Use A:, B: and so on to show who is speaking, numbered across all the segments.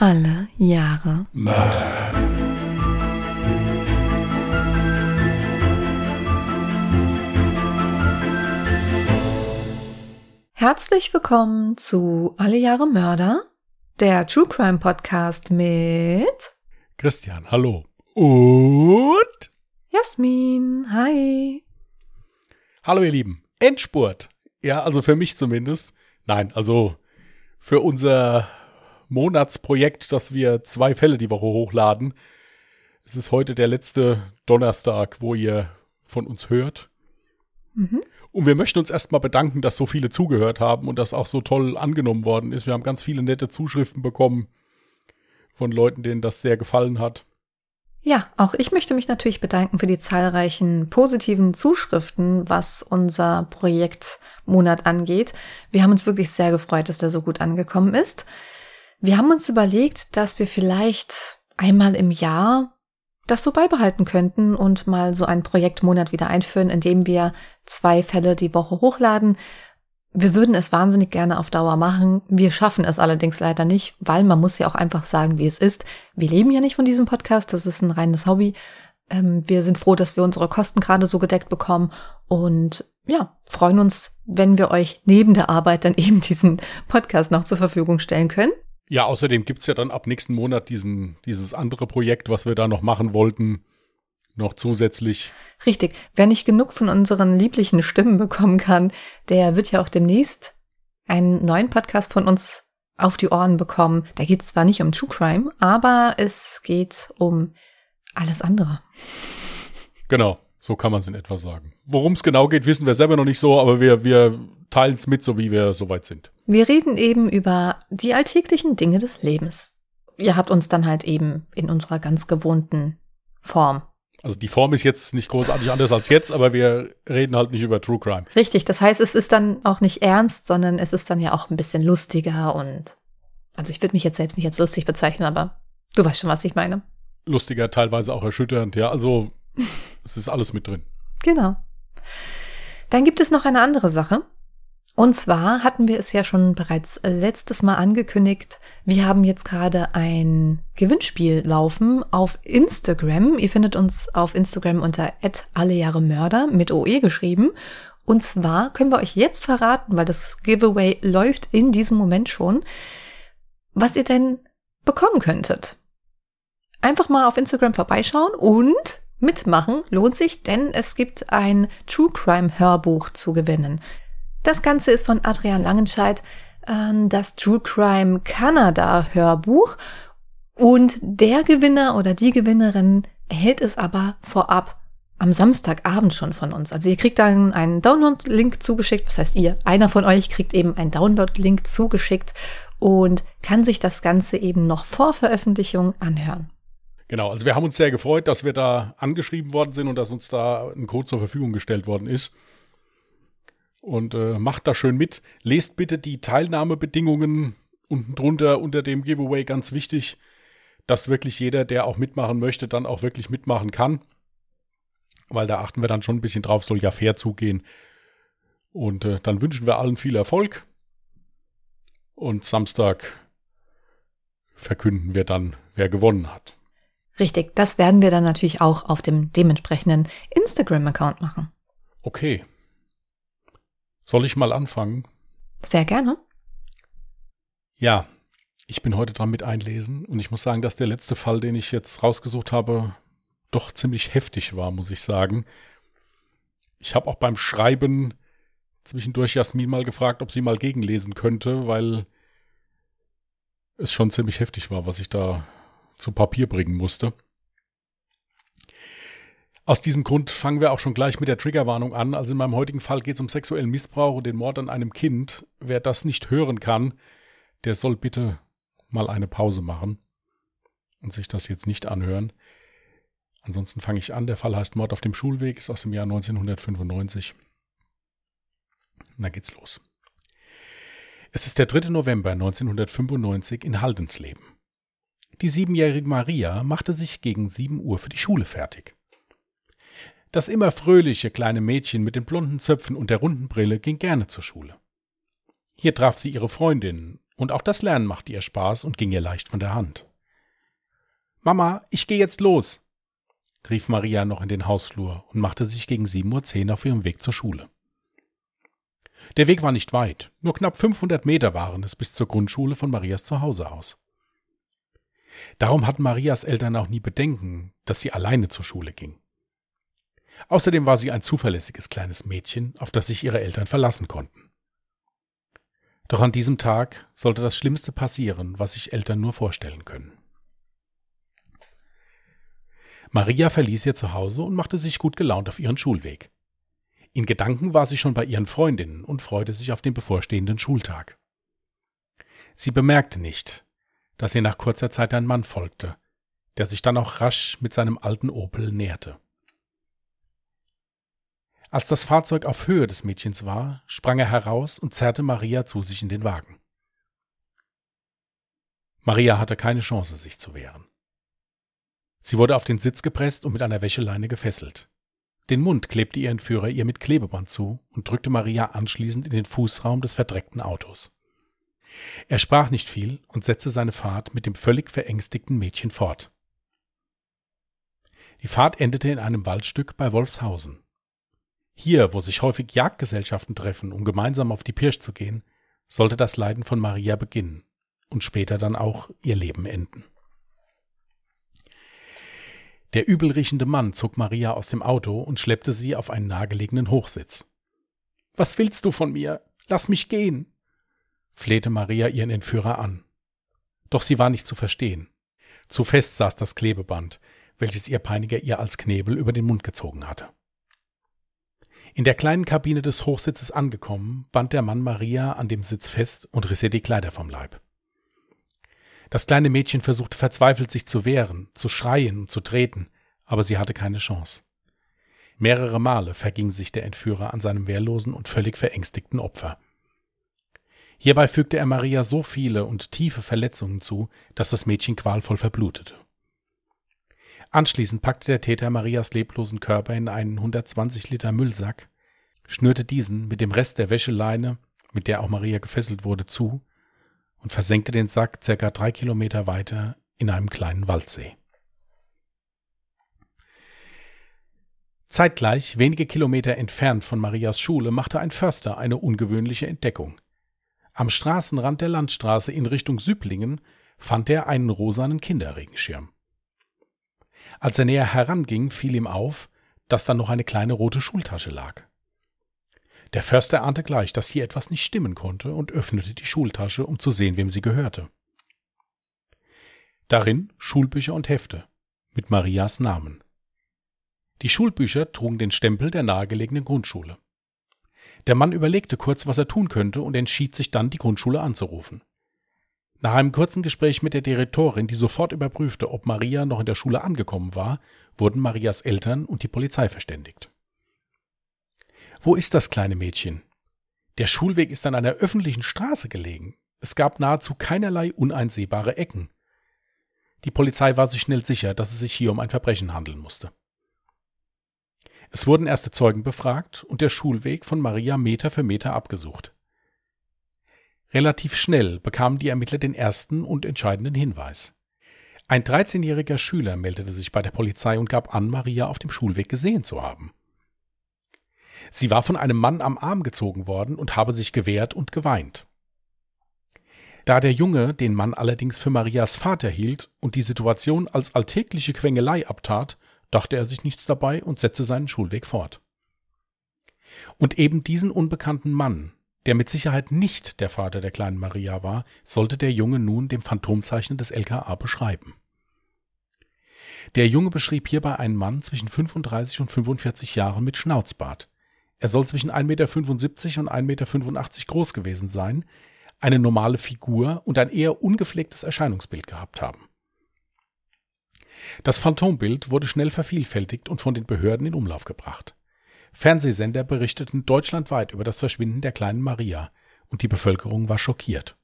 A: Alle Jahre
B: Mörder.
A: Herzlich willkommen zu Alle Jahre Mörder, der True Crime Podcast mit
B: Christian, hallo. Und
A: Jasmin. Hi.
B: hallo ihr Lieben. Endspurt. Ja, also für mich zumindest. Nein, also für unser Monatsprojekt, dass wir zwei Fälle die Woche hochladen. Es ist heute der letzte Donnerstag, wo ihr von uns hört.
A: Mhm.
B: Und wir möchten uns erstmal bedanken, dass so viele zugehört haben und das auch so toll angenommen worden ist. Wir haben ganz viele nette Zuschriften bekommen von Leuten, denen das sehr gefallen hat.
A: Ja, auch ich möchte mich natürlich bedanken für die zahlreichen positiven Zuschriften, was unser Projektmonat angeht. Wir haben uns wirklich sehr gefreut, dass der so gut angekommen ist. Wir haben uns überlegt, dass wir vielleicht einmal im Jahr das so beibehalten könnten und mal so einen Projektmonat wieder einführen, indem wir zwei Fälle die Woche hochladen. Wir würden es wahnsinnig gerne auf Dauer machen. Wir schaffen es allerdings leider nicht, weil man muss ja auch einfach sagen, wie es ist. Wir leben ja nicht von diesem Podcast, das ist ein reines Hobby. Ähm, wir sind froh, dass wir unsere Kosten gerade so gedeckt bekommen und ja, freuen uns, wenn wir euch neben der Arbeit dann eben diesen Podcast noch zur Verfügung stellen können.
B: Ja, außerdem gibt's ja dann ab nächsten Monat diesen, dieses andere Projekt, was wir da noch machen wollten, noch zusätzlich.
A: Richtig, wer nicht genug von unseren lieblichen Stimmen bekommen kann, der wird ja auch demnächst einen neuen Podcast von uns auf die Ohren bekommen. Da geht es zwar nicht um True Crime, aber es geht um alles andere.
B: Genau, so kann man es in etwa sagen. Worum es genau geht, wissen wir selber noch nicht so, aber wir, wir teilen es mit, so wie wir soweit sind.
A: Wir reden eben über die alltäglichen Dinge des Lebens. Ihr habt uns dann halt eben in unserer ganz gewohnten Form.
B: Also die Form ist jetzt nicht großartig anders als jetzt, aber wir reden halt nicht über True Crime.
A: Richtig, das heißt, es ist dann auch nicht ernst, sondern es ist dann ja auch ein bisschen lustiger und also ich würde mich jetzt selbst nicht als lustig bezeichnen, aber du weißt schon, was ich meine.
B: Lustiger, teilweise auch erschütternd, ja. Also es ist alles mit drin.
A: Genau. Dann gibt es noch eine andere Sache. Und zwar hatten wir es ja schon bereits letztes Mal angekündigt. Wir haben jetzt gerade ein Gewinnspiel laufen auf Instagram. Ihr findet uns auf Instagram unter allejahremörder mit OE geschrieben. Und zwar können wir euch jetzt verraten, weil das Giveaway läuft in diesem Moment schon, was ihr denn bekommen könntet. Einfach mal auf Instagram vorbeischauen und mitmachen lohnt sich, denn es gibt ein True Crime Hörbuch zu gewinnen. Das Ganze ist von Adrian Langenscheidt, ähm, das True Crime Kanada Hörbuch. Und der Gewinner oder die Gewinnerin erhält es aber vorab am Samstagabend schon von uns. Also ihr kriegt dann einen Download-Link zugeschickt. Was heißt ihr? Einer von euch kriegt eben einen Download-Link zugeschickt und kann sich das Ganze eben noch vor Veröffentlichung anhören.
B: Genau, also wir haben uns sehr gefreut, dass wir da angeschrieben worden sind und dass uns da ein Code zur Verfügung gestellt worden ist. Und äh, macht da schön mit. Lest bitte die Teilnahmebedingungen unten drunter unter dem Giveaway ganz wichtig, dass wirklich jeder, der auch mitmachen möchte, dann auch wirklich mitmachen kann. Weil da achten wir dann schon ein bisschen drauf, soll ja fair zugehen. Und äh, dann wünschen wir allen viel Erfolg. Und Samstag verkünden wir dann, wer gewonnen hat.
A: Richtig, das werden wir dann natürlich auch auf dem dementsprechenden Instagram-Account machen.
B: Okay. Soll ich mal anfangen?
A: Sehr gerne.
B: Ja, ich bin heute dran mit einlesen und ich muss sagen, dass der letzte Fall, den ich jetzt rausgesucht habe, doch ziemlich heftig war, muss ich sagen. Ich habe auch beim Schreiben zwischendurch Jasmin mal gefragt, ob sie mal gegenlesen könnte, weil es schon ziemlich heftig war, was ich da zu Papier bringen musste. Aus diesem Grund fangen wir auch schon gleich mit der Triggerwarnung an. Also in meinem heutigen Fall geht es um sexuellen Missbrauch und den Mord an einem Kind. Wer das nicht hören kann, der soll bitte mal eine Pause machen und sich das jetzt nicht anhören. Ansonsten fange ich an. Der Fall heißt Mord auf dem Schulweg, ist aus dem Jahr 1995. Und dann geht's los. Es ist der 3. November 1995 in Haldensleben. Die siebenjährige Maria machte sich gegen sieben Uhr für die Schule fertig. Das immer fröhliche kleine Mädchen mit den blonden Zöpfen und der runden Brille ging gerne zur Schule. Hier traf sie ihre Freundinnen Und auch das Lernen machte ihr Spaß und ging ihr leicht von der Hand. Mama, ich gehe jetzt los, rief Maria noch in den Hausflur und machte sich gegen 7.10 Uhr auf ihrem Weg zur Schule. Der Weg war nicht weit, nur knapp 500 Meter waren es bis zur Grundschule von Marias Zuhause aus. Darum hatten Marias Eltern auch nie Bedenken, dass sie alleine zur Schule ging. Außerdem war sie ein zuverlässiges kleines Mädchen, auf das sich ihre Eltern verlassen konnten. Doch an diesem Tag sollte das Schlimmste passieren, was sich Eltern nur vorstellen können. Maria verließ ihr Zuhause und machte sich gut gelaunt auf ihren Schulweg. In Gedanken war sie schon bei ihren Freundinnen und freute sich auf den bevorstehenden Schultag. Sie bemerkte nicht, dass ihr nach kurzer Zeit ein Mann folgte, der sich dann auch rasch mit seinem alten Opel näherte. Als das Fahrzeug auf Höhe des Mädchens war, sprang er heraus und zerrte Maria zu sich in den Wagen. Maria hatte keine Chance, sich zu wehren. Sie wurde auf den Sitz gepresst und mit einer Wäscheleine gefesselt. Den Mund klebte ihr Entführer ihr mit Klebeband zu und drückte Maria anschließend in den Fußraum des verdreckten Autos. Er sprach nicht viel und setzte seine Fahrt mit dem völlig verängstigten Mädchen fort. Die Fahrt endete in einem Waldstück bei Wolfshausen. Hier, wo sich häufig Jagdgesellschaften treffen, um gemeinsam auf die Pirsch zu gehen, sollte das Leiden von Maria beginnen und später dann auch ihr Leben enden. Der übelriechende Mann zog Maria aus dem Auto und schleppte sie auf einen nahegelegenen Hochsitz. Was willst du von mir? Lass mich gehen, flehte Maria ihren Entführer an. Doch sie war nicht zu verstehen. Zu fest saß das Klebeband, welches ihr Peiniger ihr als Knebel über den Mund gezogen hatte. In der kleinen Kabine des Hochsitzes angekommen, band der Mann Maria an dem Sitz fest und riss ihr die Kleider vom Leib. Das kleine Mädchen versuchte verzweifelt sich zu wehren, zu schreien und zu treten, aber sie hatte keine Chance. Mehrere Male verging sich der Entführer an seinem wehrlosen und völlig verängstigten Opfer. Hierbei fügte er Maria so viele und tiefe Verletzungen zu, dass das Mädchen qualvoll verblutete. Anschließend packte der Täter Marias leblosen Körper in einen 120 Liter Müllsack, schnürte diesen mit dem Rest der Wäscheleine, mit der auch Maria gefesselt wurde, zu und versenkte den Sack circa drei Kilometer weiter in einem kleinen Waldsee. Zeitgleich, wenige Kilometer entfernt von Marias Schule, machte ein Förster eine ungewöhnliche Entdeckung. Am Straßenrand der Landstraße in Richtung Süblingen fand er einen rosanen Kinderregenschirm. Als er näher heranging, fiel ihm auf, dass da noch eine kleine rote Schultasche lag. Der Förster ahnte gleich, dass hier etwas nicht stimmen konnte und öffnete die Schultasche, um zu sehen, wem sie gehörte. Darin Schulbücher und Hefte mit Marias Namen. Die Schulbücher trugen den Stempel der nahegelegenen Grundschule. Der Mann überlegte kurz, was er tun könnte und entschied sich dann, die Grundschule anzurufen. Nach einem kurzen Gespräch mit der Direktorin, die sofort überprüfte, ob Maria noch in der Schule angekommen war, wurden Marias Eltern und die Polizei verständigt. Wo ist das kleine Mädchen? Der Schulweg ist an einer öffentlichen Straße gelegen. Es gab nahezu keinerlei uneinsehbare Ecken. Die Polizei war sich schnell sicher, dass es sich hier um ein Verbrechen handeln musste. Es wurden erste Zeugen befragt und der Schulweg von Maria Meter für Meter abgesucht. Relativ schnell bekamen die Ermittler den ersten und entscheidenden Hinweis. Ein 13-jähriger Schüler meldete sich bei der Polizei und gab an, Maria auf dem Schulweg gesehen zu haben. Sie war von einem Mann am Arm gezogen worden und habe sich gewehrt und geweint. Da der Junge den Mann allerdings für Marias Vater hielt und die Situation als alltägliche Quengelei abtat, dachte er sich nichts dabei und setzte seinen Schulweg fort. Und eben diesen unbekannten Mann, der mit Sicherheit nicht der Vater der kleinen Maria war, sollte der Junge nun dem Phantomzeichner des LKA beschreiben. Der Junge beschrieb hierbei einen Mann zwischen 35 und 45 Jahren mit Schnauzbart, er soll zwischen 1,75 Meter und 1,85 Meter groß gewesen sein, eine normale Figur und ein eher ungepflegtes Erscheinungsbild gehabt haben. Das Phantombild wurde schnell vervielfältigt und von den Behörden in Umlauf gebracht. Fernsehsender berichteten deutschlandweit über das Verschwinden der kleinen Maria und die Bevölkerung war schockiert.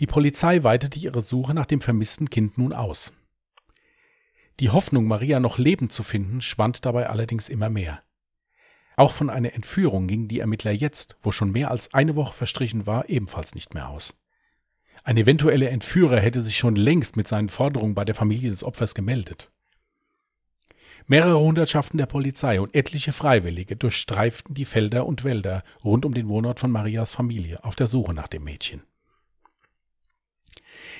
B: Die Polizei weitete ihre Suche nach dem vermissten Kind nun aus. Die Hoffnung, Maria noch lebend zu finden, schwand dabei allerdings immer mehr. Auch von einer Entführung gingen die Ermittler jetzt, wo schon mehr als eine Woche verstrichen war, ebenfalls nicht mehr aus. Ein eventueller Entführer hätte sich schon längst mit seinen Forderungen bei der Familie des Opfers gemeldet. Mehrere Hundertschaften der Polizei und etliche Freiwillige durchstreiften die Felder und Wälder rund um den Wohnort von Marias Familie auf der Suche nach dem Mädchen.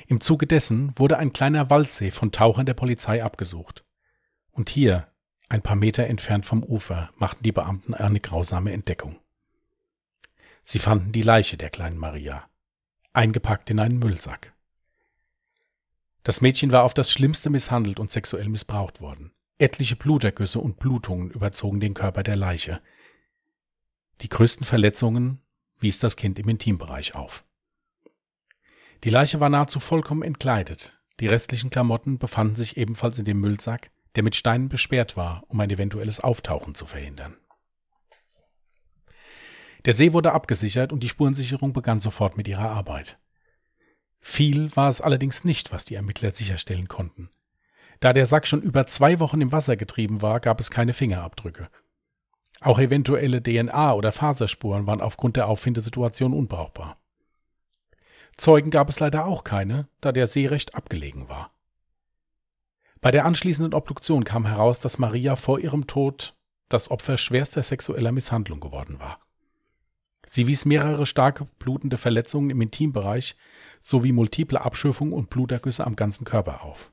B: Im Zuge dessen wurde ein kleiner Waldsee von Tauchern der Polizei abgesucht. Und hier, ein paar Meter entfernt vom Ufer, machten die Beamten eine grausame Entdeckung. Sie fanden die Leiche der kleinen Maria, eingepackt in einen Müllsack. Das Mädchen war auf das Schlimmste misshandelt und sexuell missbraucht worden. Etliche Blutergüsse und Blutungen überzogen den Körper der Leiche. Die größten Verletzungen wies das Kind im Intimbereich auf. Die Leiche war nahezu vollkommen entkleidet. Die restlichen Klamotten befanden sich ebenfalls in dem Müllsack, der mit Steinen besperrt war, um ein eventuelles Auftauchen zu verhindern. Der See wurde abgesichert und die Spurensicherung begann sofort mit ihrer Arbeit. Viel war es allerdings nicht, was die Ermittler sicherstellen konnten. Da der Sack schon über zwei Wochen im Wasser getrieben war, gab es keine Fingerabdrücke. Auch eventuelle DNA- oder Faserspuren waren aufgrund der Auffindesituation unbrauchbar. Zeugen gab es leider auch keine, da der See recht abgelegen war. Bei der anschließenden Obduktion kam heraus, dass Maria vor ihrem Tod das Opfer schwerster sexueller Misshandlung geworden war. Sie wies mehrere starke blutende Verletzungen im Intimbereich sowie multiple Abschürfungen und Blutergüsse am ganzen Körper auf.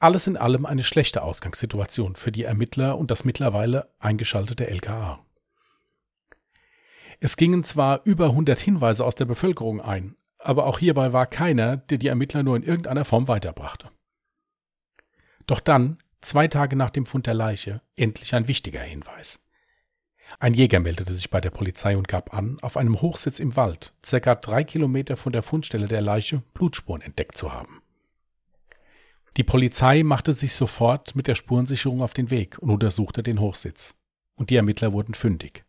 B: Alles in allem eine schlechte Ausgangssituation für die Ermittler und das mittlerweile eingeschaltete LKA. Es gingen zwar über 100 Hinweise aus der Bevölkerung ein, aber auch hierbei war keiner, der die Ermittler nur in irgendeiner Form weiterbrachte. Doch dann, zwei Tage nach dem Fund der Leiche, endlich ein wichtiger Hinweis. Ein Jäger meldete sich bei der Polizei und gab an, auf einem Hochsitz im Wald, circa drei Kilometer von der Fundstelle der Leiche, Blutspuren entdeckt zu haben. Die Polizei machte sich sofort mit der Spurensicherung auf den Weg und untersuchte den Hochsitz. Und die Ermittler wurden fündig.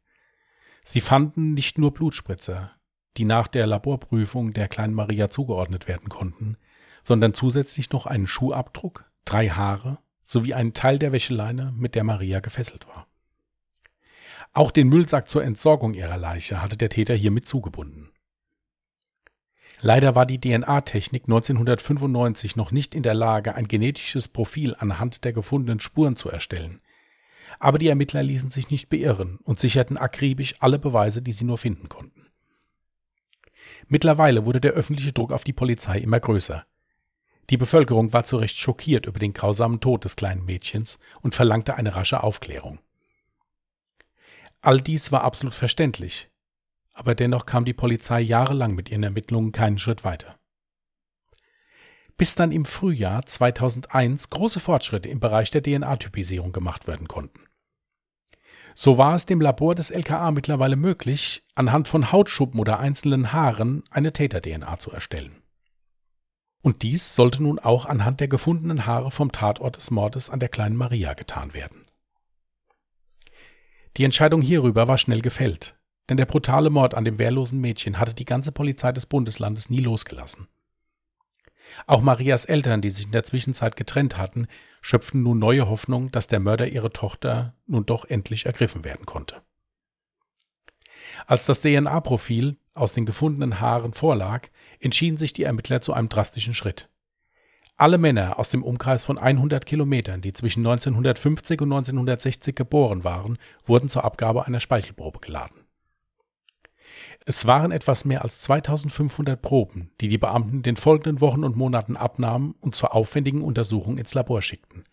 B: Sie fanden nicht nur Blutspritzer, die nach der Laborprüfung der kleinen Maria zugeordnet werden konnten, sondern zusätzlich noch einen Schuhabdruck, drei Haare sowie einen Teil der Wäscheleine, mit der Maria gefesselt war. Auch den Müllsack zur Entsorgung ihrer Leiche hatte der Täter hiermit zugebunden. Leider war die DNA-Technik 1995 noch nicht in der Lage, ein genetisches Profil anhand der gefundenen Spuren zu erstellen, aber die Ermittler ließen sich nicht beirren und sicherten akribisch alle Beweise, die sie nur finden konnten. Mittlerweile wurde der öffentliche Druck auf die Polizei immer größer. Die Bevölkerung war zu Recht schockiert über den grausamen Tod des kleinen Mädchens und verlangte eine rasche Aufklärung. All dies war absolut verständlich, aber dennoch kam die Polizei jahrelang mit ihren Ermittlungen keinen Schritt weiter. Bis dann im Frühjahr 2001 große Fortschritte im Bereich der DNA-Typisierung gemacht werden konnten. So war es dem Labor des LKA mittlerweile möglich, anhand von Hautschuppen oder einzelnen Haaren eine Täter-DNA zu erstellen. Und dies sollte nun auch anhand der gefundenen Haare vom Tatort des Mordes an der kleinen Maria getan werden. Die Entscheidung hierüber war schnell gefällt, denn der brutale Mord an dem wehrlosen Mädchen hatte die ganze Polizei des Bundeslandes nie losgelassen. Auch Marias Eltern, die sich in der Zwischenzeit getrennt hatten, schöpften nun neue Hoffnung, dass der Mörder ihre Tochter nun doch endlich ergriffen werden konnte. Als das DNA-Profil aus den gefundenen Haaren vorlag, entschieden sich die Ermittler zu einem drastischen Schritt. Alle Männer aus dem Umkreis von 100 Kilometern, die zwischen 1950 und 1960 geboren waren, wurden zur Abgabe einer Speichelprobe geladen. Es waren etwas mehr als 2500 Proben, die die Beamten in den folgenden Wochen und Monaten abnahmen und zur aufwendigen Untersuchung ins Labor schickten.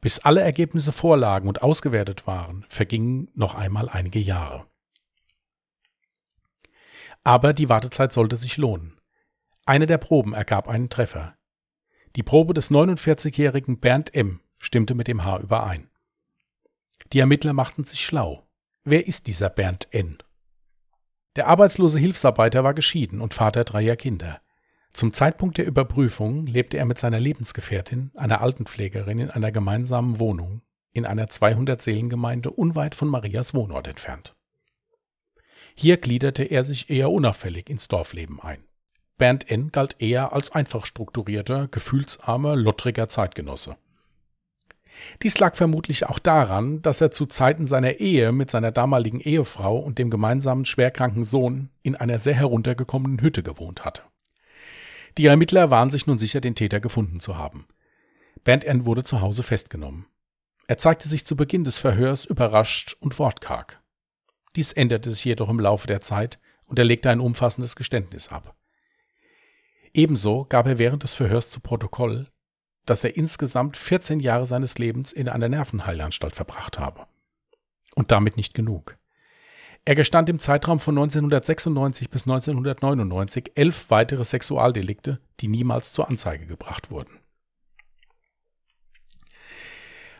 B: Bis alle Ergebnisse vorlagen und ausgewertet waren, vergingen noch einmal einige Jahre. Aber die Wartezeit sollte sich lohnen. Eine der Proben ergab einen Treffer. Die Probe des 49-jährigen Bernd M. stimmte mit dem Haar überein. Die Ermittler machten sich schlau. Wer ist dieser Bernd N.? Der arbeitslose Hilfsarbeiter war geschieden und Vater dreier Kinder. Zum Zeitpunkt der Überprüfung lebte er mit seiner Lebensgefährtin, einer Altenpflegerin, in einer gemeinsamen Wohnung in einer 200-Seelengemeinde unweit von Marias Wohnort entfernt. Hier gliederte er sich eher unauffällig ins Dorfleben ein. Bernd N. galt eher als einfach strukturierter, gefühlsarmer, lottriger Zeitgenosse. Dies lag vermutlich auch daran, dass er zu Zeiten seiner Ehe mit seiner damaligen Ehefrau und dem gemeinsamen schwerkranken Sohn in einer sehr heruntergekommenen Hütte gewohnt hatte. Die Ermittler waren sich nun sicher, den Täter gefunden zu haben. Bernd N. wurde zu Hause festgenommen. Er zeigte sich zu Beginn des Verhörs überrascht und wortkarg. Dies änderte sich jedoch im Laufe der Zeit und er legte ein umfassendes Geständnis ab. Ebenso gab er während des Verhörs zu Protokoll, dass er insgesamt 14 Jahre seines Lebens in einer Nervenheilanstalt verbracht habe. Und damit nicht genug. Er gestand im Zeitraum von 1996 bis 1999 elf weitere Sexualdelikte, die niemals zur Anzeige gebracht wurden.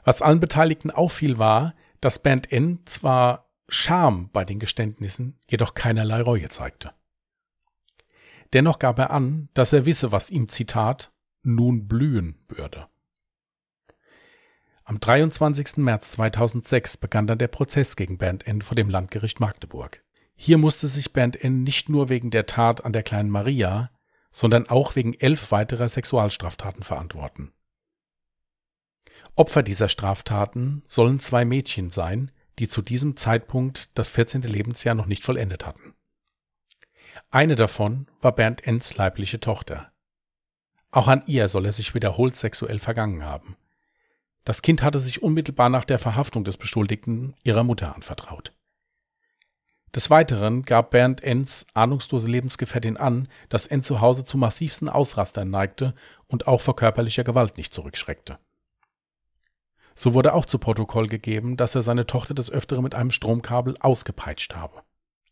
B: Was allen Beteiligten auffiel, war, dass Band N zwar Scham bei den Geständnissen, jedoch keinerlei Reue zeigte. Dennoch gab er an, dass er wisse, was ihm Zitat nun blühen würde. Am 23. März 2006 begann dann der Prozess gegen Bernd N. vor dem Landgericht Magdeburg. Hier musste sich Bernd N. nicht nur wegen der Tat an der kleinen Maria, sondern auch wegen elf weiterer Sexualstraftaten verantworten. Opfer dieser Straftaten sollen zwei Mädchen sein, die zu diesem Zeitpunkt das 14. Lebensjahr noch nicht vollendet hatten. Eine davon war Bernd N.s leibliche Tochter. Auch an ihr soll er sich wiederholt sexuell vergangen haben. Das Kind hatte sich unmittelbar nach der Verhaftung des Beschuldigten ihrer Mutter anvertraut. Des Weiteren gab Bernd Enns ahnungslose Lebensgefährtin an, dass Enn zu Hause zu massivsten Ausrastern neigte und auch vor körperlicher Gewalt nicht zurückschreckte. So wurde auch zu Protokoll gegeben, dass er seine Tochter des Öfteren mit einem Stromkabel ausgepeitscht habe.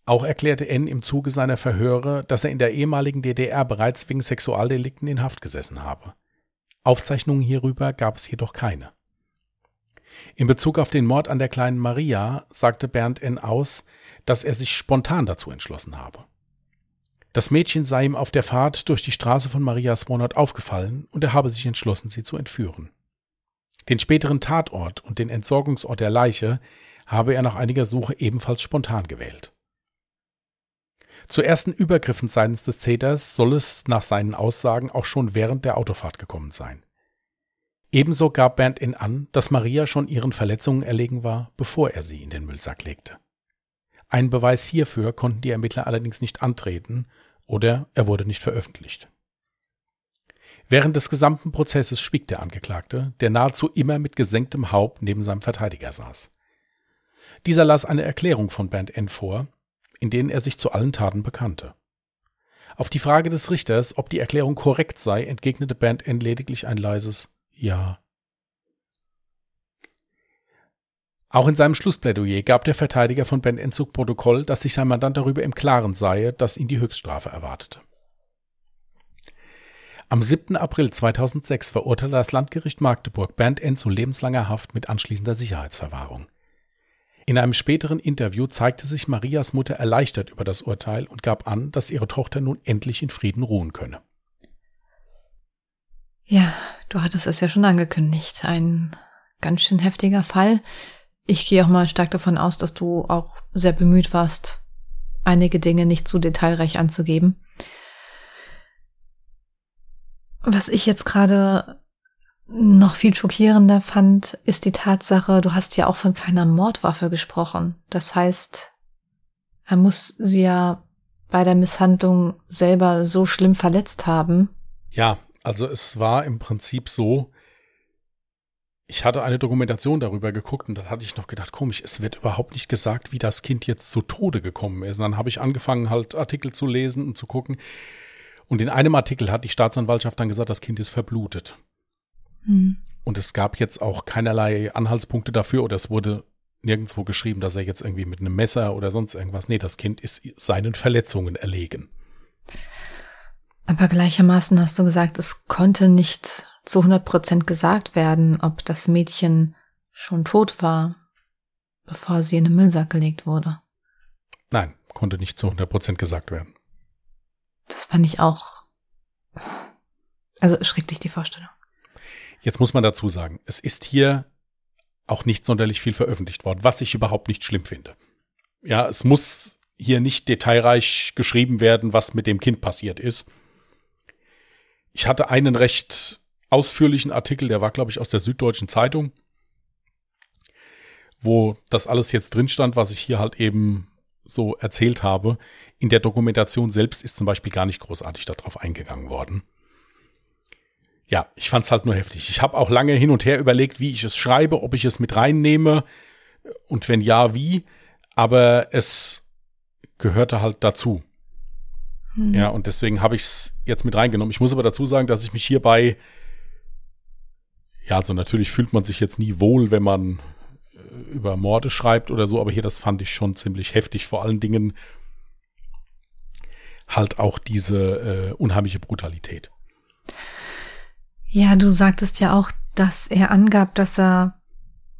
B: Auch erklärte N im Zuge seiner Verhöre, dass er in der ehemaligen DDR bereits wegen Sexualdelikten in Haft gesessen habe. Aufzeichnungen hierüber gab es jedoch keine. In Bezug auf den Mord an der kleinen Maria sagte Bernd N. aus, dass er sich spontan dazu entschlossen habe. Das Mädchen sei ihm auf der Fahrt durch die Straße von Marias Wohnort aufgefallen und er habe sich entschlossen, sie zu entführen. Den späteren Tatort und den Entsorgungsort der Leiche habe er nach einiger Suche ebenfalls spontan gewählt. Zu ersten Übergriffen seitens des Täters soll es nach seinen Aussagen auch schon während der Autofahrt gekommen sein. Ebenso gab Bernd in an, dass Maria schon ihren Verletzungen erlegen war, bevor er sie in den Müllsack legte. Einen Beweis hierfür konnten die Ermittler allerdings nicht antreten oder er wurde nicht veröffentlicht. Während des gesamten Prozesses schwieg der Angeklagte, der nahezu immer mit gesenktem Haupt neben seinem Verteidiger saß. Dieser las eine Erklärung von Bernd N. vor, in denen er sich zu allen Taten bekannte. Auf die Frage des Richters, ob die Erklärung korrekt sei, entgegnete Bernd N. lediglich ein leises Ja. Auch in seinem Schlussplädoyer gab der Verteidiger von Bernd N. zu Protokoll, dass sich sein Mandant darüber im Klaren sei, dass ihn die Höchststrafe erwartete. Am 7. April 2006 verurteilte das Landgericht Magdeburg Bernd N. zu lebenslanger Haft mit anschließender Sicherheitsverwahrung. In einem späteren Interview zeigte sich Marias Mutter erleichtert über das Urteil und gab an, dass ihre Tochter nun endlich in Frieden ruhen könne.
A: Ja, du hattest es ja schon angekündigt. Ein ganz schön heftiger Fall. Ich gehe auch mal stark davon aus, dass du auch sehr bemüht warst, einige Dinge nicht zu detailreich anzugeben. Was ich jetzt gerade noch viel schockierender fand, ist die Tatsache, du hast ja auch von keiner Mordwaffe gesprochen. Das heißt, er muss sie ja bei der Misshandlung selber so schlimm verletzt haben.
B: Ja, also es war im Prinzip so, ich hatte eine Dokumentation darüber geguckt und dann hatte ich noch gedacht, komisch, es wird überhaupt nicht gesagt, wie das Kind jetzt zu Tode gekommen ist. Und dann habe ich angefangen, halt Artikel zu lesen und zu gucken. Und in einem Artikel hat die Staatsanwaltschaft dann gesagt, das Kind ist verblutet. Mhm. Und es gab jetzt auch keinerlei Anhaltspunkte dafür oder es wurde nirgendwo geschrieben, dass er jetzt irgendwie mit einem Messer oder sonst irgendwas. Nee, das Kind ist seinen Verletzungen erlegen.
A: Aber gleichermaßen hast du gesagt, es konnte nicht zu 100 Prozent gesagt werden, ob das Mädchen schon tot war, bevor sie in den Müllsack gelegt wurde.
B: Nein, konnte nicht zu 100 Prozent gesagt werden.
A: Das fand ich auch, also schrecklich die Vorstellung.
B: Jetzt muss man dazu sagen, es ist hier auch nicht sonderlich viel veröffentlicht worden, was ich überhaupt nicht schlimm finde. Ja, es muss hier nicht detailreich geschrieben werden, was mit dem Kind passiert ist. Ich hatte einen recht ausführlichen Artikel, der war, glaube ich, aus der Süddeutschen Zeitung. wo das alles jetzt drin stand, was ich hier halt eben so erzählt habe. In der Dokumentation selbst ist zum Beispiel gar nicht großartig darauf eingegangen worden. Ja, ich fand's halt nur heftig. Ich habe auch lange hin und her überlegt, wie ich es schreibe, ob ich es mit reinnehme und wenn ja, wie. Aber es gehörte halt dazu. Hm. Ja, und deswegen habe ich es jetzt mit reingenommen. Ich muss aber dazu sagen, dass ich mich hierbei, ja, also natürlich fühlt man sich jetzt nie wohl, wenn man äh, über Morde schreibt oder so, aber hier, das fand ich schon ziemlich heftig. Vor allen Dingen halt auch diese äh, unheimliche Brutalität.
A: Ja, du sagtest ja auch, dass er angab, dass er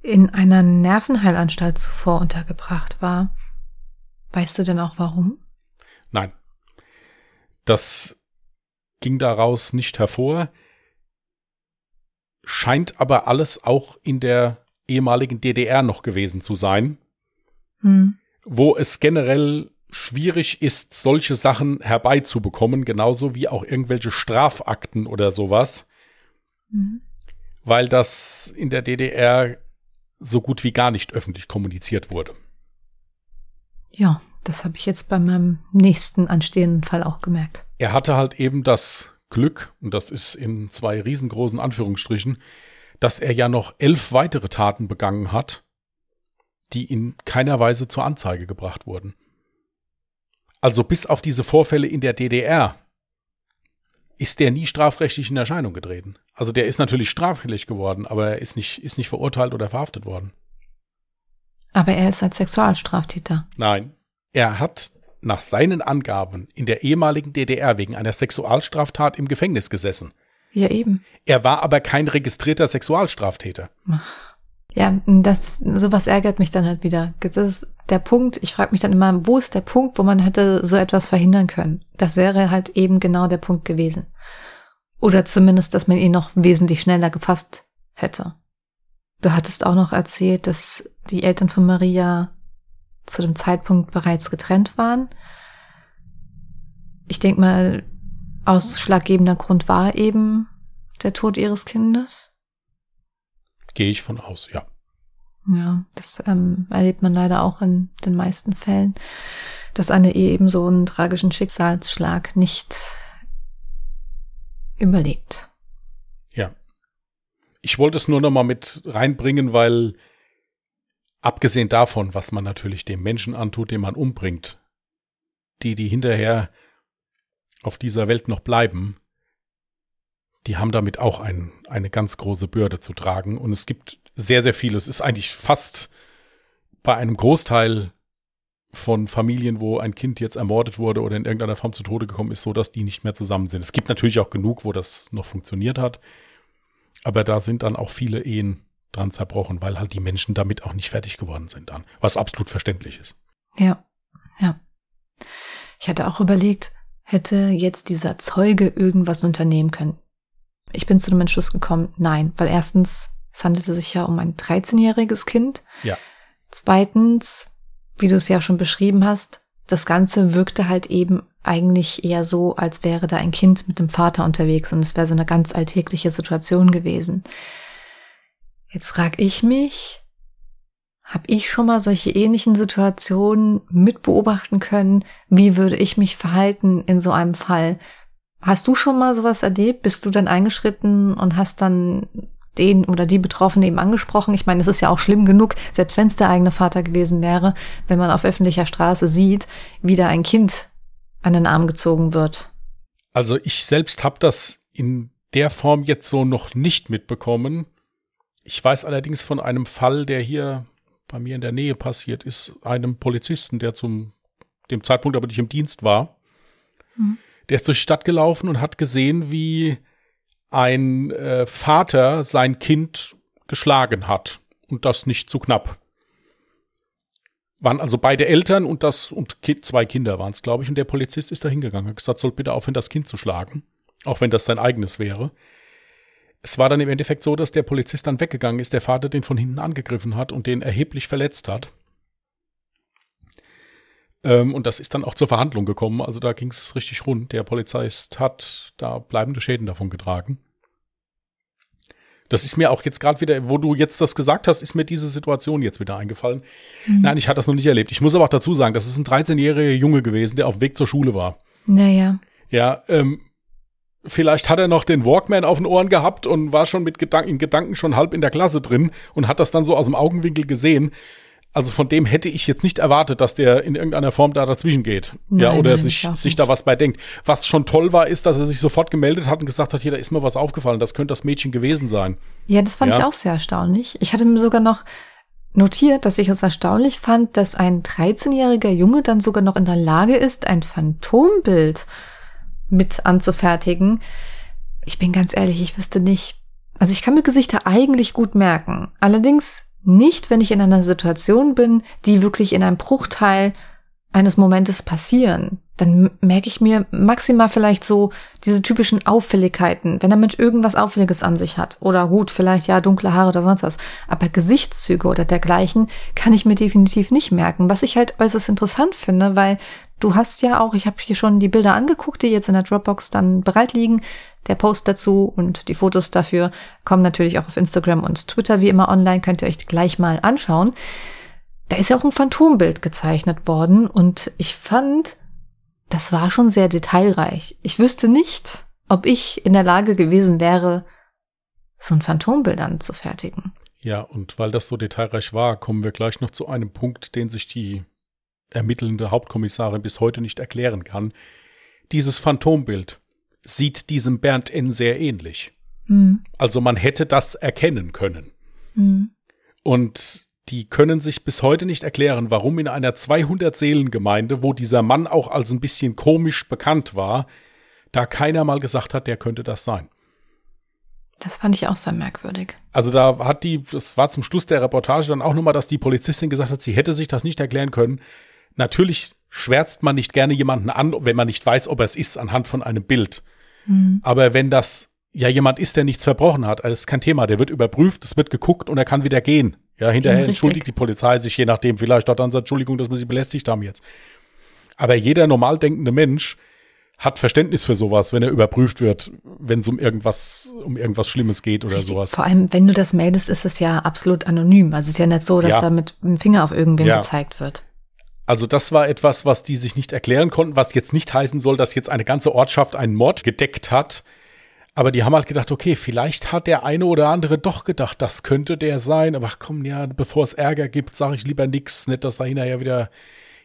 A: in einer Nervenheilanstalt zuvor untergebracht war. Weißt du denn auch warum?
B: Nein. Das ging daraus nicht hervor. Scheint aber alles auch in der ehemaligen DDR noch gewesen zu sein, hm. wo es generell schwierig ist, solche Sachen herbeizubekommen, genauso wie auch irgendwelche Strafakten oder sowas, hm. weil das in der DDR so gut wie gar nicht öffentlich kommuniziert wurde.
A: Ja, das habe ich jetzt bei meinem nächsten anstehenden Fall auch gemerkt.
B: Er hatte halt eben das Glück, und das ist in zwei riesengroßen Anführungsstrichen, dass er ja noch elf weitere Taten begangen hat, die in keiner Weise zur Anzeige gebracht wurden. Also bis auf diese Vorfälle in der DDR ist der nie strafrechtlich in Erscheinung getreten. Also der ist natürlich straffällig geworden, aber er ist nicht, ist nicht verurteilt oder verhaftet worden.
A: Aber er ist als Sexualstraftäter.
B: Nein. Er hat nach seinen Angaben in der ehemaligen DDR wegen einer Sexualstraftat im Gefängnis gesessen.
A: Ja, eben.
B: Er war aber kein registrierter Sexualstraftäter.
A: Ja, das, sowas ärgert mich dann halt wieder. Das ist der Punkt, ich frage mich dann immer, wo ist der Punkt, wo man hätte so etwas verhindern können? Das wäre halt eben genau der Punkt gewesen. Oder zumindest, dass man ihn noch wesentlich schneller gefasst hätte. Du hattest auch noch erzählt, dass die Eltern von Maria zu dem Zeitpunkt bereits getrennt waren. Ich denke mal, ausschlaggebender Grund war eben der Tod ihres Kindes.
B: Gehe ich von aus, ja.
A: Ja, das ähm, erlebt man leider auch in den meisten Fällen, dass eine Ehe eben so einen tragischen Schicksalsschlag nicht überlebt.
B: Ja. Ich wollte es nur noch mal mit reinbringen, weil abgesehen davon, was man natürlich dem Menschen antut, den man umbringt, die, die hinterher auf dieser Welt noch bleiben, die haben damit auch ein, eine ganz große Bürde zu tragen. Und es gibt sehr, sehr viele. Es ist eigentlich fast bei einem Großteil von Familien, wo ein Kind jetzt ermordet wurde oder in irgendeiner Form zu Tode gekommen ist, so dass die nicht mehr zusammen sind. Es gibt natürlich auch genug, wo das noch funktioniert hat. Aber da sind dann auch viele Ehen dran zerbrochen, weil halt die Menschen damit auch nicht fertig geworden sind dann, was absolut verständlich ist.
A: Ja, ja. Ich hatte auch überlegt, hätte jetzt dieser Zeuge irgendwas unternehmen können. Ich bin zu dem Entschluss gekommen, nein, weil erstens, es handelte sich ja um ein 13-jähriges Kind.
B: Ja.
A: Zweitens, wie du es ja schon beschrieben hast, das Ganze wirkte halt eben eigentlich eher so, als wäre da ein Kind mit dem Vater unterwegs und es wäre so eine ganz alltägliche Situation gewesen. Jetzt frag ich mich, habe ich schon mal solche ähnlichen Situationen mit beobachten können? Wie würde ich mich verhalten in so einem Fall? Hast du schon mal sowas erlebt? Bist du dann eingeschritten und hast dann den oder die Betroffenen eben angesprochen? Ich meine, es ist ja auch schlimm genug, selbst wenn es der eigene Vater gewesen wäre, wenn man auf öffentlicher Straße sieht, wie da ein Kind an den Arm gezogen wird.
B: Also ich selbst habe das in der Form jetzt so noch nicht mitbekommen. Ich weiß allerdings von einem Fall, der hier bei mir in der Nähe passiert ist, einem Polizisten, der zum dem Zeitpunkt aber nicht im Dienst war. Mhm. Der ist durch die Stadt gelaufen und hat gesehen, wie ein äh, Vater sein Kind geschlagen hat und das nicht zu knapp. Waren also beide Eltern und das und kind, zwei Kinder waren es, glaube ich. Und der Polizist ist da hingegangen, hat gesagt, soll bitte aufhören, das Kind zu schlagen, auch wenn das sein eigenes wäre es war dann im Endeffekt so, dass der Polizist dann weggegangen ist, der Vater den von hinten angegriffen hat und den erheblich verletzt hat. Ähm, und das ist dann auch zur Verhandlung gekommen. Also da ging es richtig rund. Der Polizist hat da bleibende Schäden davon getragen. Das ist mir auch jetzt gerade wieder, wo du jetzt das gesagt hast, ist mir diese Situation jetzt wieder eingefallen. Mhm. Nein, ich hatte das noch nicht erlebt. Ich muss aber auch dazu sagen, das ist ein 13-jähriger Junge gewesen, der auf Weg zur Schule war.
A: Naja.
B: Ja, ähm, vielleicht hat er noch den Walkman auf den Ohren gehabt und war schon mit Gedanken, in Gedanken schon halb in der Klasse drin und hat das dann so aus dem Augenwinkel gesehen. Also von dem hätte ich jetzt nicht erwartet, dass der in irgendeiner Form da dazwischen geht. Nein, ja, oder nein, sich, sich da was bei denkt. Was schon toll war, ist, dass er sich sofort gemeldet hat und gesagt hat, hier, da ist mir was aufgefallen, das könnte das Mädchen gewesen sein.
A: Ja, das fand ja. ich auch sehr erstaunlich. Ich hatte mir sogar noch notiert, dass ich es erstaunlich fand, dass ein 13-jähriger Junge dann sogar noch in der Lage ist, ein Phantombild mit anzufertigen. Ich bin ganz ehrlich, ich wüsste nicht. Also ich kann mir Gesichter eigentlich gut merken. Allerdings nicht, wenn ich in einer Situation bin, die wirklich in einem Bruchteil eines Momentes passieren. Dann merke ich mir maximal vielleicht so diese typischen Auffälligkeiten, wenn der Mensch irgendwas Auffälliges an sich hat. Oder gut, vielleicht ja dunkle Haare oder sonst was. Aber Gesichtszüge oder dergleichen kann ich mir definitiv nicht merken. Was ich halt äußerst interessant finde, weil du hast ja auch, ich habe hier schon die Bilder angeguckt, die jetzt in der Dropbox dann bereit liegen. Der Post dazu und die Fotos dafür kommen natürlich auch auf Instagram und Twitter wie immer online, könnt ihr euch gleich mal anschauen. Da ist ja auch ein Phantombild gezeichnet worden und ich fand, das war schon sehr detailreich. Ich wüsste nicht, ob ich in der Lage gewesen wäre, so ein Phantombild anzufertigen.
B: Ja, und weil das so detailreich war, kommen wir gleich noch zu einem Punkt, den sich die ermittelnde Hauptkommissarin bis heute nicht erklären kann. Dieses Phantombild sieht diesem Bernd N. sehr ähnlich. Mhm. Also man hätte das erkennen können. Mhm. Und die können sich bis heute nicht erklären, warum in einer 200-Seelen-Gemeinde, wo dieser Mann auch als ein bisschen komisch bekannt war, da keiner mal gesagt hat, der könnte das sein.
A: Das fand ich auch sehr merkwürdig.
B: Also da hat die, das war zum Schluss der Reportage dann auch nochmal, dass die Polizistin gesagt hat, sie hätte sich das nicht erklären können. Natürlich schwärzt man nicht gerne jemanden an, wenn man nicht weiß, ob er es ist, anhand von einem Bild. Mhm. Aber wenn das ja jemand ist, der nichts verbrochen hat, das ist kein Thema. Der wird überprüft, es wird geguckt und er kann wieder gehen. Ja, hinterher entschuldigt die Polizei sich, je nachdem, vielleicht hat dann sagt, Entschuldigung, dass wir sie belästigt haben jetzt. Aber jeder normal denkende Mensch hat Verständnis für sowas, wenn er überprüft wird, wenn es um irgendwas, um irgendwas Schlimmes geht oder Richtig. sowas.
A: Vor allem, wenn du das meldest, ist es ja absolut anonym. Also es ist ja nicht so, dass ja. da mit dem Finger auf irgendwen ja. gezeigt wird.
B: Also das war etwas, was die sich nicht erklären konnten, was jetzt nicht heißen soll, dass jetzt eine ganze Ortschaft einen Mord gedeckt hat. Aber die haben halt gedacht, okay, vielleicht hat der eine oder andere doch gedacht, das könnte der sein. Aber komm, ja, bevor es Ärger gibt, sage ich lieber nichts. Nicht, dass da hinterher wieder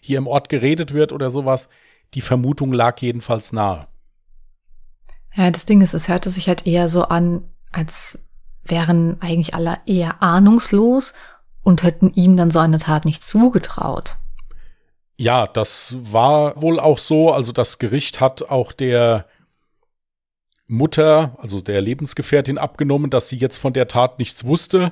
B: hier im Ort geredet wird oder sowas. Die Vermutung lag jedenfalls nahe.
A: Ja, das Ding ist, es hörte sich halt eher so an, als wären eigentlich alle eher ahnungslos und hätten ihm dann so eine Tat nicht zugetraut.
B: Ja, das war wohl auch so. Also das Gericht hat auch der Mutter, also der Lebensgefährtin, abgenommen, dass sie jetzt von der Tat nichts wusste.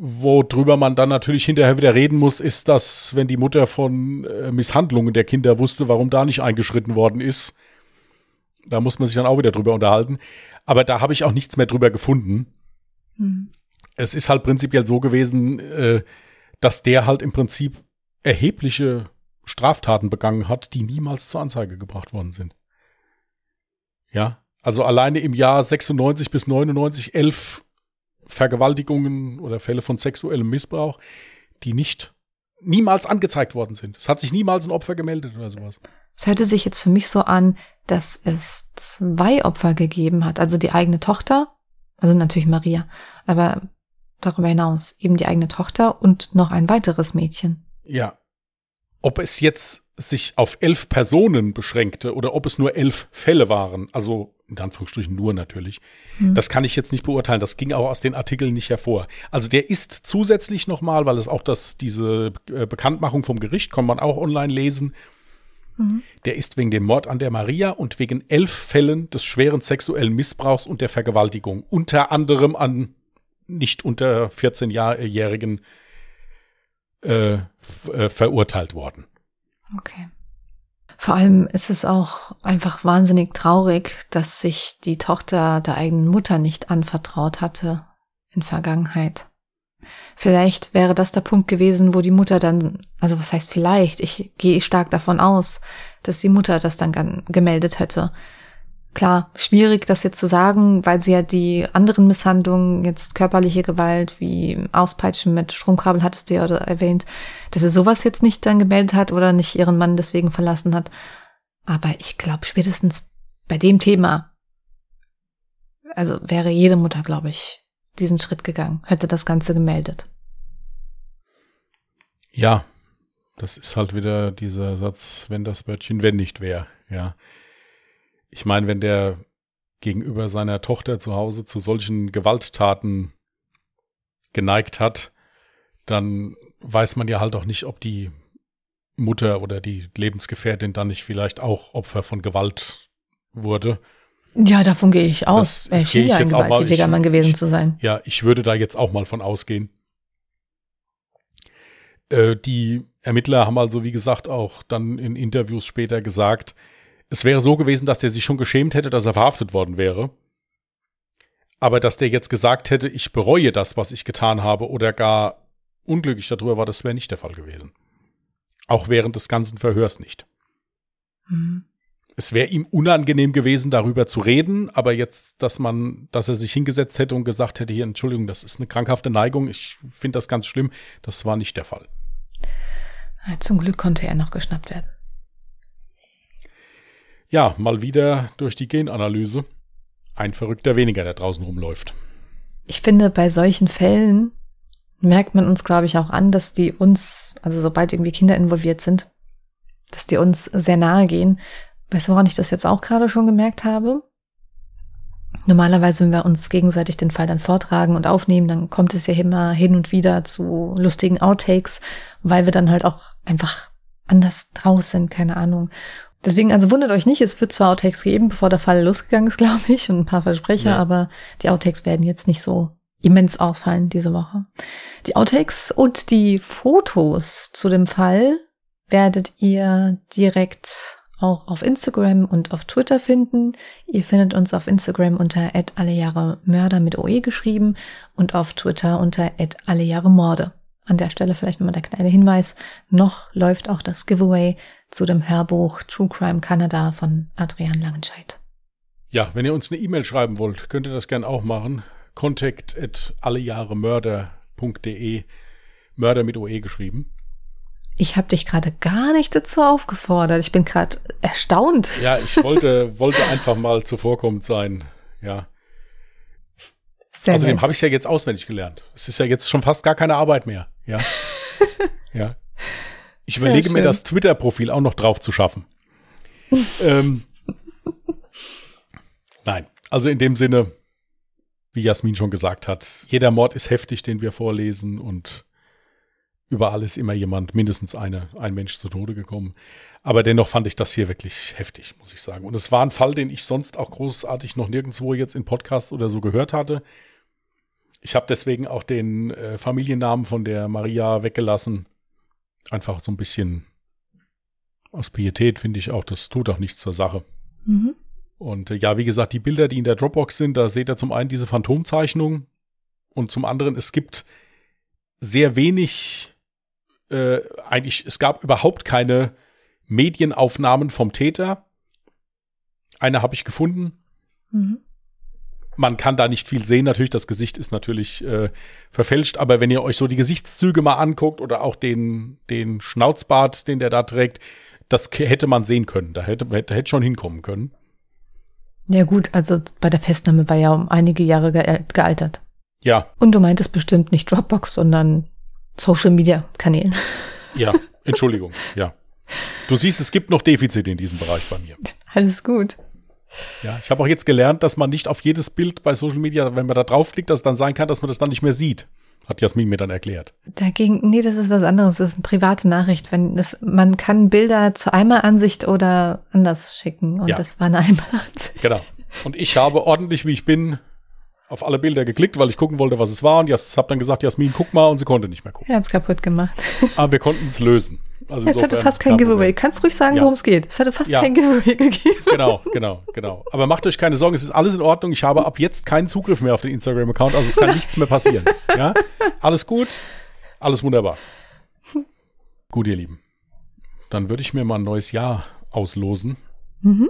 B: Worüber man dann natürlich hinterher wieder reden muss, ist, dass, wenn die Mutter von äh, Misshandlungen der Kinder wusste, warum da nicht eingeschritten worden ist. Da muss man sich dann auch wieder drüber unterhalten. Aber da habe ich auch nichts mehr drüber gefunden. Mhm. Es ist halt prinzipiell so gewesen, äh, dass der halt im Prinzip erhebliche Straftaten begangen hat, die niemals zur Anzeige gebracht worden sind. Ja, also alleine im Jahr 96 bis 99 elf Vergewaltigungen oder Fälle von sexuellem Missbrauch, die nicht niemals angezeigt worden sind. Es hat sich niemals ein Opfer gemeldet oder sowas.
A: Es hörte sich jetzt für mich so an, dass es zwei Opfer gegeben hat. Also die eigene Tochter, also natürlich Maria, aber darüber hinaus eben die eigene Tochter und noch ein weiteres Mädchen.
B: Ja. Ob es jetzt sich auf elf Personen beschränkte oder ob es nur elf Fälle waren, also in Anführungsstrichen nur natürlich, hm. das kann ich jetzt nicht beurteilen. Das ging auch aus den Artikeln nicht hervor. Also der ist zusätzlich nochmal, weil es auch das, diese äh, Bekanntmachung vom Gericht, kann man auch online lesen. Mhm. Der ist wegen dem Mord an der Maria und wegen elf Fällen des schweren sexuellen Missbrauchs und der Vergewaltigung, unter anderem an nicht unter 14-jährigen äh, äh, verurteilt worden.
A: Okay. Vor allem ist es auch einfach wahnsinnig traurig, dass sich die Tochter der eigenen Mutter nicht anvertraut hatte in Vergangenheit. Vielleicht wäre das der Punkt gewesen, wo die Mutter dann, also was heißt vielleicht, ich gehe stark davon aus, dass die Mutter das dann gemeldet hätte. Klar, schwierig, das jetzt zu sagen, weil sie ja die anderen Misshandlungen, jetzt körperliche Gewalt wie Auspeitschen mit Stromkabel hattest du ja erwähnt, dass sie sowas jetzt nicht dann gemeldet hat oder nicht ihren Mann deswegen verlassen hat. Aber ich glaube, spätestens bei dem Thema, also wäre jede Mutter, glaube ich, diesen Schritt gegangen, hätte das Ganze gemeldet.
B: Ja, das ist halt wieder dieser Satz, wenn das Wörtchen wenn nicht wäre, ja. Ich meine, wenn der gegenüber seiner Tochter zu Hause zu solchen Gewalttaten geneigt hat, dann weiß man ja halt auch nicht, ob die Mutter oder die Lebensgefährtin dann nicht vielleicht auch Opfer von Gewalt wurde.
A: Ja, davon gehe ich aus.
B: Das
A: er schien ja ein gewalttätiger Mann gewesen
B: ich-
A: zu sein.
B: Ja, ich würde da jetzt auch mal von ausgehen. Äh, die Ermittler haben also, wie gesagt, auch dann in Interviews später gesagt, es wäre so gewesen, dass der sich schon geschämt hätte, dass er verhaftet worden wäre. Aber dass der jetzt gesagt hätte, ich bereue das, was ich getan habe, oder gar unglücklich darüber war, das wäre nicht der Fall gewesen. Auch während des ganzen Verhörs nicht.
A: Mhm.
B: Es wäre ihm unangenehm gewesen, darüber zu reden, aber jetzt, dass man, dass er sich hingesetzt hätte und gesagt hätte, hier, Entschuldigung, das ist eine krankhafte Neigung, ich finde das ganz schlimm, das war nicht der Fall.
A: Zum Glück konnte er noch geschnappt werden.
B: Ja, mal wieder durch die Genanalyse. Ein Verrückter weniger, der draußen rumläuft.
A: Ich finde, bei solchen Fällen merkt man uns, glaube ich, auch an, dass die uns, also sobald irgendwie Kinder involviert sind, dass die uns sehr nahe gehen. Weißt du, woran ich das jetzt auch gerade schon gemerkt habe? Normalerweise, wenn wir uns gegenseitig den Fall dann vortragen und aufnehmen, dann kommt es ja immer hin und wieder zu lustigen Outtakes, weil wir dann halt auch einfach anders draus sind, keine Ahnung. Deswegen, also wundert euch nicht, es wird zwar Outtakes geben, bevor der Fall losgegangen ist, glaube ich, und ein paar Versprecher,
B: Ja.
A: aber die Outtakes werden jetzt nicht so immens ausfallen diese Woche. Die Outtakes und die Fotos zu dem Fall werdet ihr direkt auch auf Instagram und auf Twitter finden. Ihr findet uns auf Instagram unter @allejahremörder mit OE geschrieben und auf Twitter unter @allejahremorde. An der Stelle vielleicht nochmal der kleine Hinweis. Noch läuft auch das Giveaway zu dem Hörbuch True Crime Canada von Adrian Langenscheidt.
B: Ja, wenn ihr uns eine E-Mail schreiben wollt, könnt ihr das gern auch machen. Kontakt at allejahremörder.de Mörder mit OE geschrieben.
A: Ich habe dich gerade gar nicht dazu aufgefordert. Ich bin gerade erstaunt.
B: Ja, ich wollte, wollte einfach mal zuvorkommend sein. Ja.
A: Sehr
B: Außerdem habe ich ja jetzt auswendig gelernt. Es ist ja jetzt schon fast gar keine Arbeit mehr. Ja. ja. Ich
A: Sehr
B: überlege mir das Twitter-Profil auch noch drauf zu schaffen. ähm, nein. Also in dem Sinne, wie Jasmin schon gesagt hat, jeder Mord ist heftig, den wir vorlesen und überall ist immer jemand, mindestens eine, ein Mensch zu Tode gekommen. Aber dennoch fand ich das hier wirklich heftig, muss ich sagen. Und es war ein Fall, den ich sonst auch großartig noch nirgendwo jetzt in Podcasts oder so gehört hatte. Ich habe deswegen auch den äh, Familiennamen von der Maria weggelassen. Einfach so ein bisschen aus Pietät finde ich auch, das tut auch nichts zur Sache.
A: Mhm.
B: Und äh, ja, wie gesagt, die Bilder, die in der Dropbox sind, da seht ihr zum einen diese Phantomzeichnung und zum anderen, es gibt sehr wenig, äh, eigentlich, es gab überhaupt keine Medienaufnahmen vom Täter. Eine habe ich gefunden.
A: Mhm.
B: Man kann da nicht viel sehen, natürlich, das Gesicht ist natürlich äh, verfälscht, aber wenn ihr euch so die Gesichtszüge mal anguckt oder auch den, den Schnauzbart, den der da trägt, das hätte man sehen können. Da hätte, hätte, hätte schon hinkommen können.
A: Ja gut, also bei der Festnahme war ja um einige Jahre ge gealtert.
B: Ja,
A: Und du meintest bestimmt nicht Dropbox, sondern Social Media Kanälen.
B: Ja, Entschuldigung, ja. Du siehst, es gibt noch Defizite in diesem Bereich bei mir.
A: Alles gut.
B: Ja, ich habe auch jetzt gelernt, dass man nicht auf jedes Bild bei Social Media, wenn man da draufklickt, dass es dann sein kann, dass man das dann nicht mehr sieht. Hat Jasmin mir dann erklärt.
A: Dagegen, nee, das ist was anderes. Das ist eine private Nachricht. Wenn das, man kann Bilder zur Einmalansicht oder anders schicken. Und
B: Ja.
A: das war eine Einmalansicht.
B: Genau. Und ich habe ordentlich, wie ich bin, auf alle Bilder geklickt, weil ich gucken wollte, was es war. Und ich habe dann gesagt, Jasmin, guck mal. Und sie konnte nicht mehr gucken.
A: Er hat's kaputt gemacht.
B: Aber wir konnten es lösen. Also
A: Jetzt hatte fast kein Giveaway. Kannst ruhig sagen,
B: Ja.
A: worum es geht. Es hatte fast
B: Ja.
A: kein Giveaway gegeben.
B: Genau, genau, genau. Aber macht euch keine Sorgen, es ist alles in Ordnung. Ich habe ab jetzt keinen Zugriff mehr auf den Instagram-Account, also es kann nichts mehr passieren. Ja? Alles gut, alles wunderbar. Gut, ihr Lieben. Dann würde ich mir mal ein neues Jahr auslosen.
A: Mhm.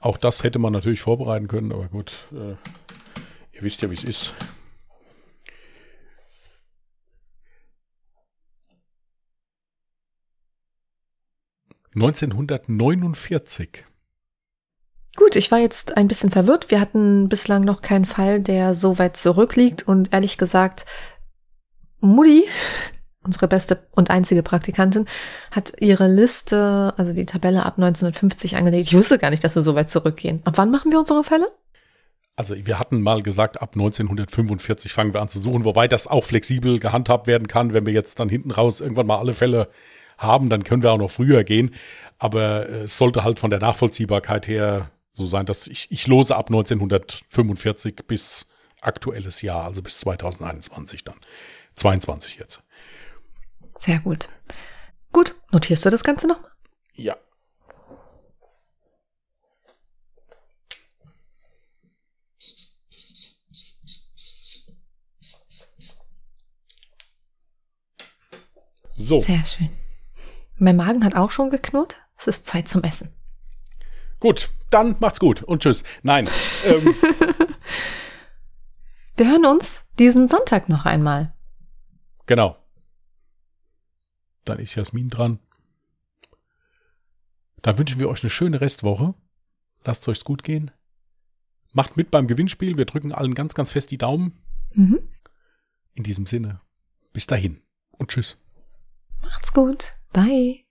B: Auch das hätte man natürlich vorbereiten können, aber gut, äh, ihr wisst ja, wie es ist. Neunzehnhundertneunundvierzig.
A: Gut, ich war jetzt ein bisschen verwirrt. Wir hatten bislang noch keinen Fall, der so weit zurückliegt und ehrlich gesagt, Mutti, unsere beste und einzige Praktikantin, hat ihre Liste, also die Tabelle ab 1950 angelegt. Ich wusste gar nicht, dass wir so weit zurückgehen. Ab wann machen wir unsere Fälle?
B: Also wir hatten mal gesagt, ab 1945 fangen wir an zu suchen, wobei das auch flexibel gehandhabt werden kann. Wenn wir jetzt dann hinten raus irgendwann mal alle Fälle haben, dann können wir auch noch früher gehen. Aber es sollte halt von der Nachvollziehbarkeit her so sein, dass ich, ich lose ab 1945 bis aktuelles Jahr, also bis 2021 dann. 22 jetzt.
A: Sehr gut. Gut, notierst du das Ganze nochmal?
B: Ja. So.
A: Sehr schön. Mein Magen hat auch schon geknurrt. Es ist Zeit zum Essen.
B: Gut, dann macht's gut und tschüss. Nein. Ähm.
A: Wir hören uns diesen Sonntag noch einmal.
B: Genau. Dann ist Jasmin dran. Dann wünschen wir euch eine schöne Restwoche. Lasst es euch gut gehen. Macht mit beim Gewinnspiel. Wir drücken allen ganz, ganz fest die Daumen. Mhm. In diesem Sinne, bis dahin und tschüss.
A: Macht's gut. Bye.